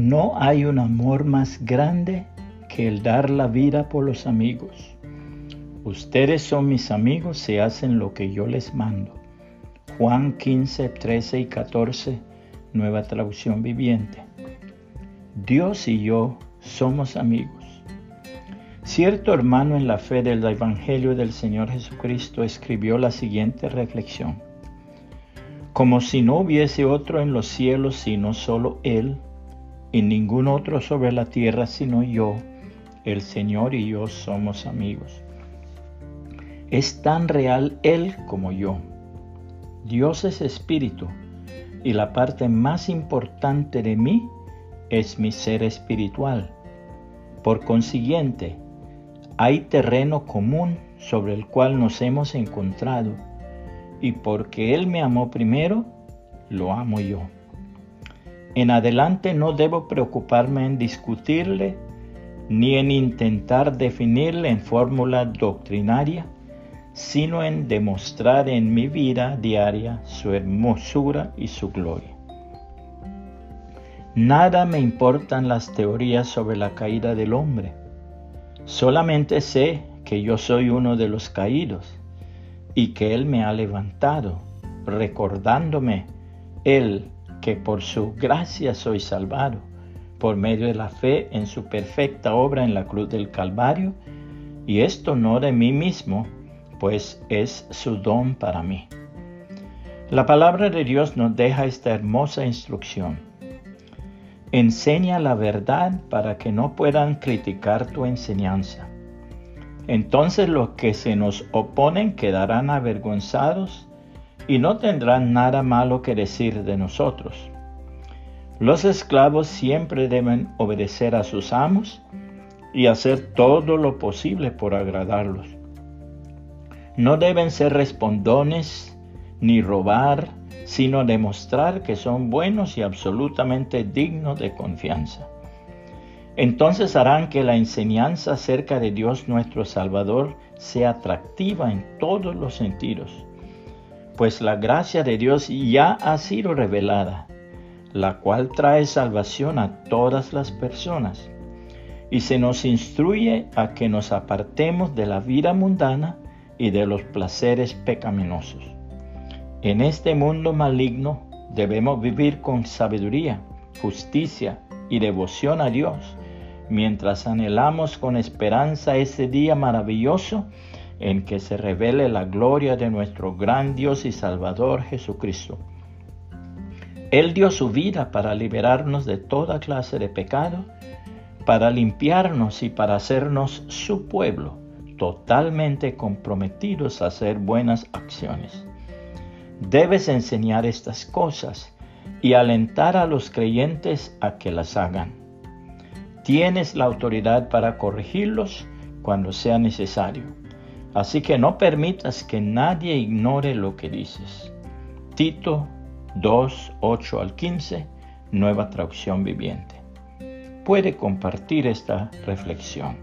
No hay un amor más grande que el dar la vida por los amigos. Ustedes son mis amigos si hacen lo que yo les mando. Juan 15, 13 y 14, nueva traducción viviente. Dios y yo somos amigos. Cierto hermano en la fe del Evangelio del Señor Jesucristo escribió la siguiente reflexión. Como si no hubiese otro en los cielos sino solo Él, y ningún otro sobre la tierra sino yo, el Señor y yo somos amigos. Es tan real Él como yo. Dios es espíritu y la parte más importante de mí es mi ser espiritual. Por consiguiente, hay terreno común sobre el cual nos hemos encontrado y porque Él me amó primero, lo amo yo. En adelante no debo preocuparme en discutirle ni en intentar definirle en fórmula doctrinaria, sino en demostrar en mi vida diaria su hermosura y su gloria. Nada me importan las teorías sobre la caída del hombre. Solamente sé que yo soy uno de los caídos y que Él me ha levantado, recordándome Él que por su gracia soy salvado, por medio de la fe en su perfecta obra en la cruz del Calvario, y esto no de mí mismo, pues es su don para mí. La palabra de Dios nos deja esta hermosa instrucción. Enseña la verdad para que no puedan criticar tu enseñanza. Entonces los que se nos oponen quedarán avergonzados y no tendrán nada malo que decir de nosotros. Los esclavos siempre deben obedecer a sus amos y hacer todo lo posible por agradarlos. No deben ser respondones ni robar, sino demostrar que son buenos y absolutamente dignos de confianza. Entonces harán que la enseñanza acerca de Dios nuestro Salvador sea atractiva en todos los sentidos, pues la gracia de Dios ya ha sido revelada, la cual trae salvación a todas las personas, y se nos instruye a que nos apartemos de la vida mundana y de los placeres pecaminosos. En este mundo maligno debemos vivir con sabiduría, justicia y devoción a Dios mientras anhelamos con esperanza ese día maravilloso en que se revele la gloria de nuestro gran Dios y Salvador Jesucristo. Él dio su vida para liberarnos de toda clase de pecado, para limpiarnos y para hacernos su pueblo, totalmente comprometidos a hacer buenas acciones. Debes enseñar estas cosas y alentar a los creyentes a que las hagan. Tienes la autoridad para corregirlos cuando sea necesario. Así que no permitas que nadie ignore lo que dices. Tito 2, 8 al 15, nueva traducción viviente. Puede compartir esta reflexión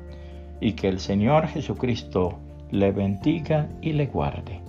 y que el Señor Jesucristo le bendiga y le guarde.